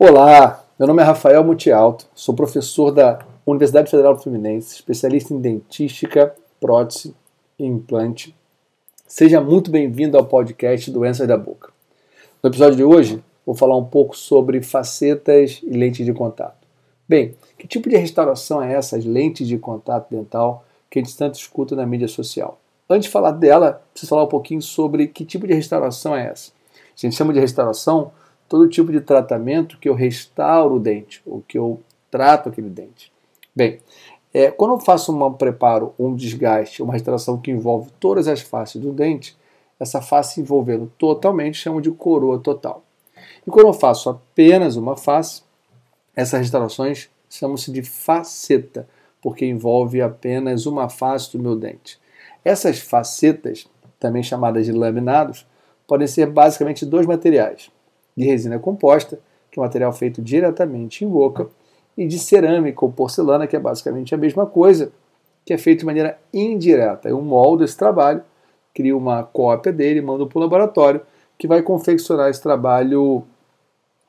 Olá, meu nome é Rafael Mutialto, sou professor da Universidade Federal Fluminense, especialista em dentística, prótese e implante. Seja muito bem-vindo ao podcast Doenças da Boca. No episódio de hoje, vou falar um pouco sobre facetas e lentes de contato. Bem, que tipo de restauração é essa, as lentes de contato dental, que a gente tanto escuta na mídia social? Antes de falar dela, preciso falar um pouquinho sobre que tipo de restauração é essa. A gente chama de restauração todo tipo de tratamento que eu restauro o dente, ou que eu trato aquele dente. Bem, é, quando eu faço um preparo, um desgaste, uma restauração que envolve todas as faces do dente, essa face envolvendo totalmente chamo de coroa total. E quando eu faço apenas uma face, essas restaurações chamam-se de faceta, porque envolve apenas uma face do meu dente. Essas facetas, também chamadas de laminados, podem ser basicamente dois materiais: de resina composta, que é um material feito diretamente em boca, e de cerâmica ou porcelana, que é basicamente a mesma coisa, que é feito de maneira indireta. Eu moldo esse trabalho, crio uma cópia dele, mando para o laboratório, que vai confeccionar esse trabalho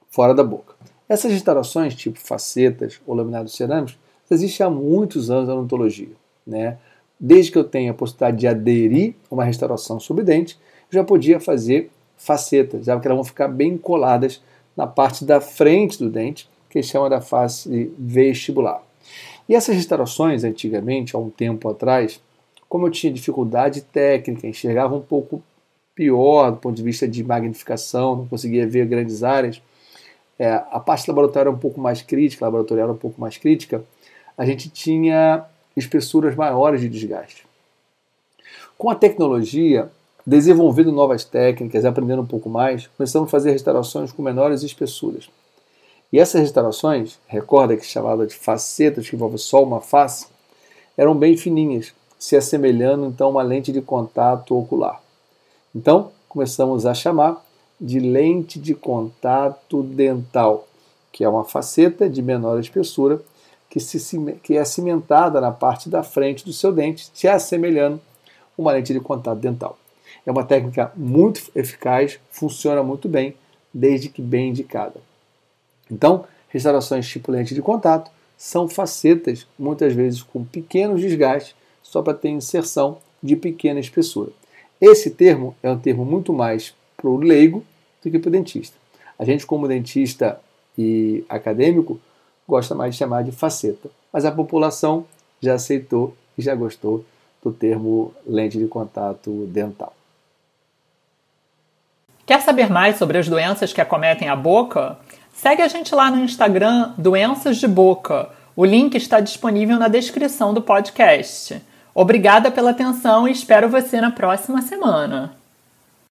fora da boca. Essas instalações, tipo facetas ou laminados cerâmicos, existem há muitos anos na odontologia. Né? Desde que eu tenha a possibilidade de aderir a uma restauração sobre dente, já podia fazer facetas, já que elas vão ficar bem coladas na parte da frente do dente, que chama da face vestibular. E essas restaurações, antigamente, há um tempo atrás, como eu tinha dificuldade técnica, enxergava um pouco pior do ponto de vista de magnificação, não conseguia ver grandes áreas, é, a parte laboratorial era um pouco mais crítica, laboratorial era um pouco mais crítica, a gente tinha espessuras maiores de desgaste. Com a tecnologia, Desenvolvendo novas técnicas, aprendendo um pouco mais, começamos a fazer restaurações com menores espessuras. E essas restaurações, recorda que chamada de facetas, que envolve só uma face, eram bem fininhas, se assemelhando então a uma lente de contato ocular. Então, começamos a chamar de lente de contato dental, que é uma faceta de menor espessura que, se, que é cimentada na parte da frente do seu dente, se assemelhando a uma lente de contato dental. É uma técnica muito eficaz, funciona muito bem, desde que bem indicada. Então, restaurações tipo lente de contato são facetas, muitas vezes com pequenos desgastes, só para ter inserção de pequena espessura. Esse termo é um termo muito mais para o leigo do que para o dentista. A gente, como dentista e acadêmico, gosta mais de chamar de faceta, mas a população já aceitou e já gostou do termo lente de contato dental. Quer saber mais sobre as doenças que acometem a boca? Segue a gente lá no Instagram Doenças de Boca. O link está disponível na descrição do podcast. Obrigada pela atenção e espero você na próxima semana.